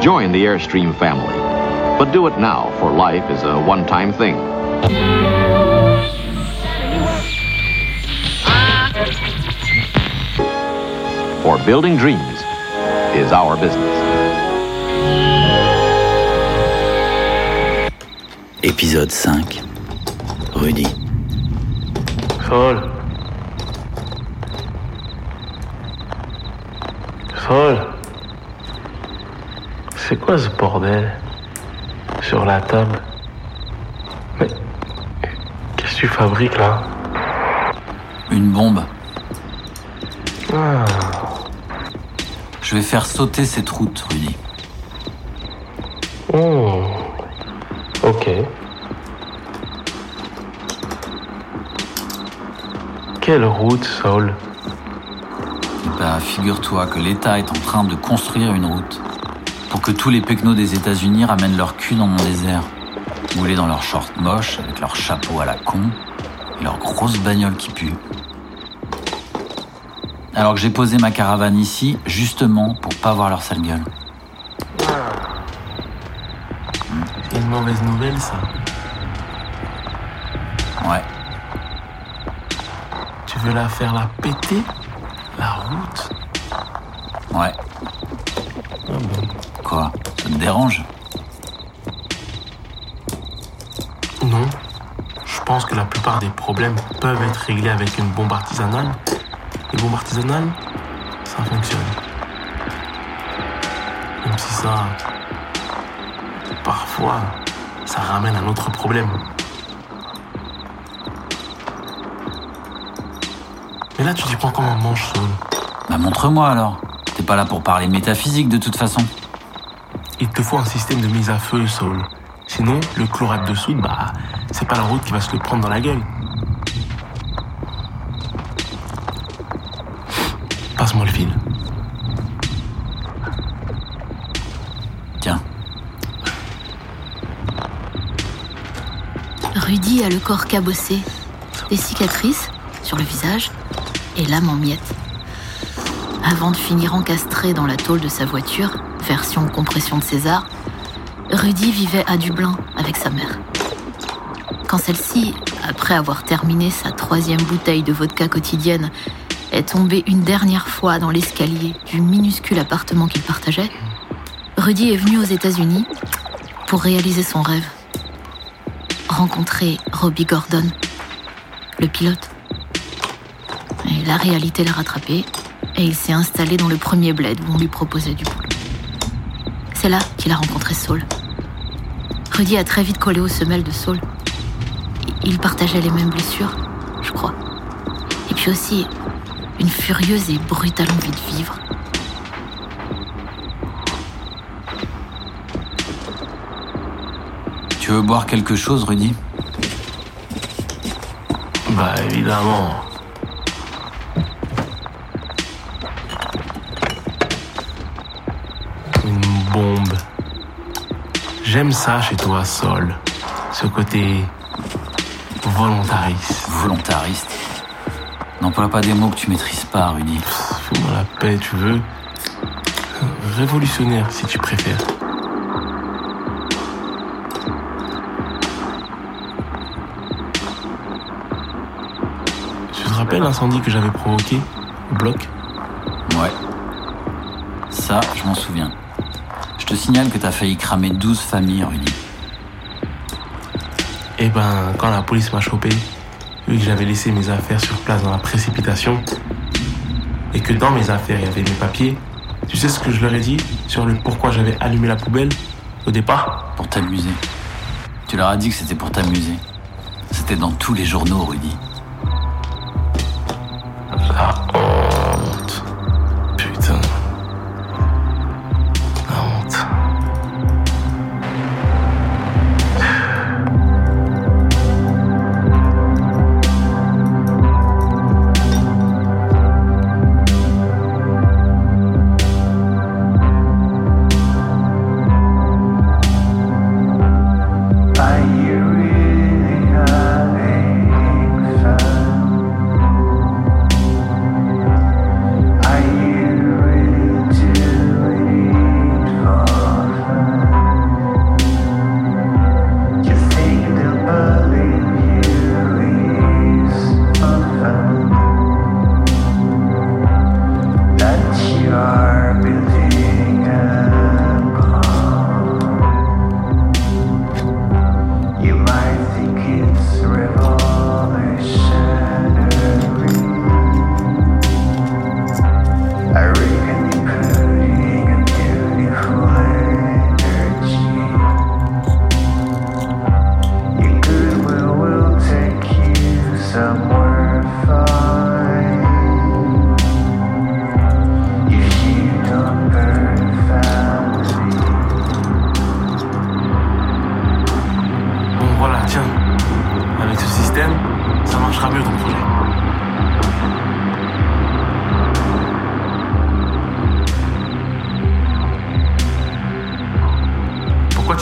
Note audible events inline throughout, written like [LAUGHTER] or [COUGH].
Join the Airstream family. But do it now, for life is a one time thing. For building dreams is our business. Épisode 5 Rudy Sol. Sol. C'est quoi ce bordel Sur la table. Mais qu'est-ce que tu fabriques là Une bombe. Ah, Je vais faire sauter cette route, Rudy. oh. Ok. Quelle route, Eh ben, figure-toi que l'État est en train de construire une route pour que tous les pecnos des États-Unis ramènent leur cul dans mon désert, moulés dans leurs shorts moches, avec leurs chapeaux à la con et leurs grosses bagnoles qui puent. Alors que j'ai posé ma caravane ici, justement pour pas voir leur sale gueule. C'est une mauvaise nouvelle, ça. Ouais, Tu veux la faire la péter La route? Ouais. Dérange Non. Je pense que la plupart des problèmes peuvent être réglés avec une bombe artisanale. Les bombes artisanales, ça fonctionne. Même si ça, parfois, ça ramène un autre problème. Mais là, tu t'y prends comme un manche. Bah montre-moi alors. T'es pas là pour parler métaphysique de toute façon. Il te faut un système de mise à feu, Saul. Sinon, le chlorate de soude, bah, c'est pas la route qui va se le prendre dans la gueule. Passe-moi le fil. Tiens, Rudy a le corps cabossé, des cicatrices sur le visage et l'âme en miettes. Avant de finir encastré dans la tôle de sa voiture, version compression de César, Rudy vivait à Dublin avec sa mère. Quand celle-ci, après avoir terminé sa troisième bouteille de vodka quotidienne, est tombée une dernière fois dans l'escalier du minuscule appartement qu'ils partageaient, Rudy est venu aux États-Unis pour réaliser son rêve rencontrer Robbie Gordon, le pilote. Et la réalité l'a rattrapé et il s'est installé dans le premier bled où on lui proposait du boulot. C'est là qu'il a rencontré Saul. Rudy a très vite collé aux semelles de Saul. Ils partageaient les mêmes blessures, je crois. Et puis aussi une furieuse et brutale envie de vivre. tu veux boire quelque chose, Rudy? Bah, évidemment. J'aime ça chez toi, Sol. Ce côté volontariste. Volontariste. N'emploie pas des mots que tu maîtrises pas, Rudy. Fais-moi la paix, tu veux. Révolutionnaire, si tu préfères. Tu te rappelles l'incendie que j'avais provoqué au bloc? Ouais. Ça, je m'en souviens. Je te signale que t'as failli cramer 12 familles, Rudy. Eh ben, quand la police m'a chopé, vu que j'avais laissé mes affaires sur place dans la précipitation, et que dans mes affaires il y avait mes papiers, tu sais ce que je leur ai dit sur le pourquoi j'avais allumé la poubelle au départ? Pour t'amuser. Tu leur as dit que c'était pour t'amuser. C'était dans tous les journaux, Rudy.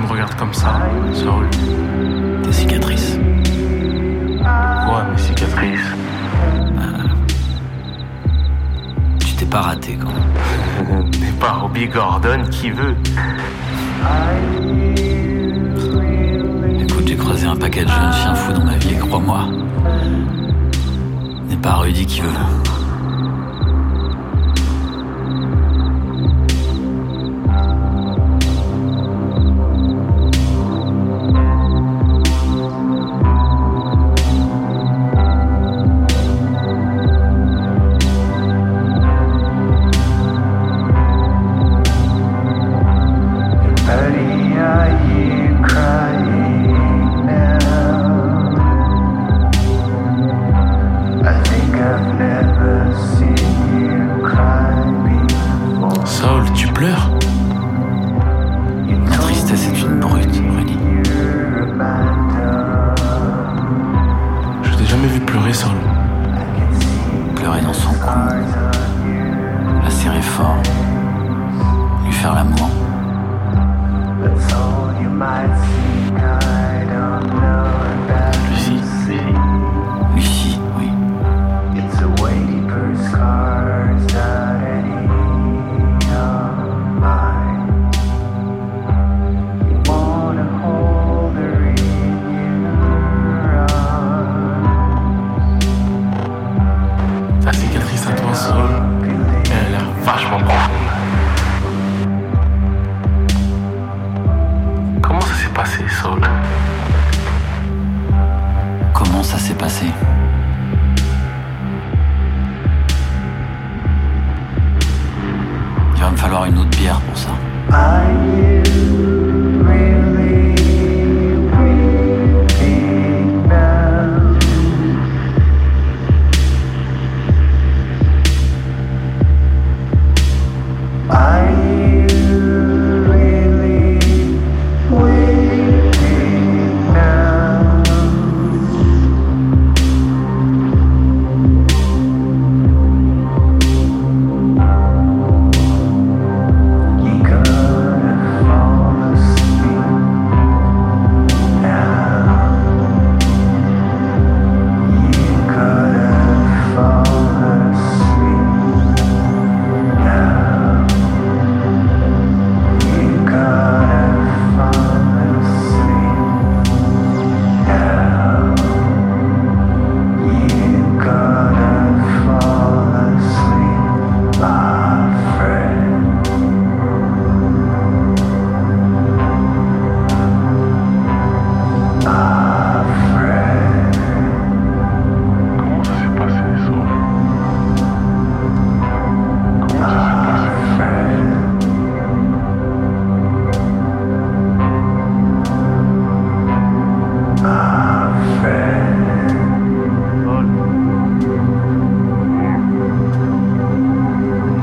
me regardes comme ça, ça. Tes cicatrices. Quoi, mes cicatrices. Euh, tu t'es pas raté quand même. [LAUGHS] Pas Robbie Gordon, qui veut Écoute, j'ai croisé un paquet de jeunes chiens fous dans ma vie, crois-moi. N'est pas Rudy qui veut. comment ça s'est passé. Il va me falloir une autre bière pour ça.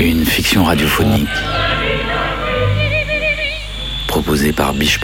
Une fiction radiophonique proposée par Biche